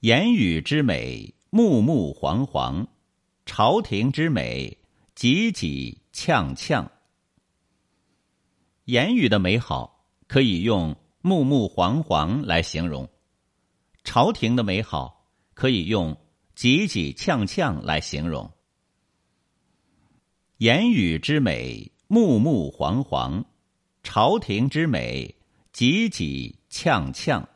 言语之美目目惶惶朝廷之美挤挤呛呛。言语的美好可以用目目惶惶来形容朝廷的美好可以用挤挤呛呛来形容。言语之美目目惶惶朝廷之美挤挤呛呛。